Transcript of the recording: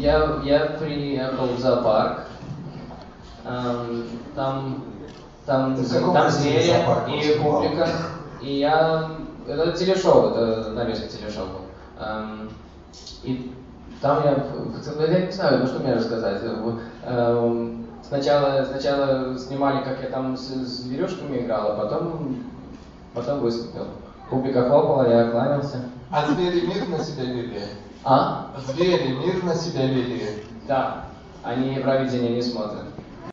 я, я приехал в зоопарк. Эм, там там, там звери и публика. И я... Это телешоу, это нарезка телешоу. Эм, и там я... Я не знаю, ну что мне рассказать. Эм, Сначала, сначала снимали, как я там с, с зверюшками играл, а потом, потом выступил. Публика хлопала, я кланялся. А звери мирно себя вели? А? Звери мирно себя вели? Да. Они Евровидение не смотрят.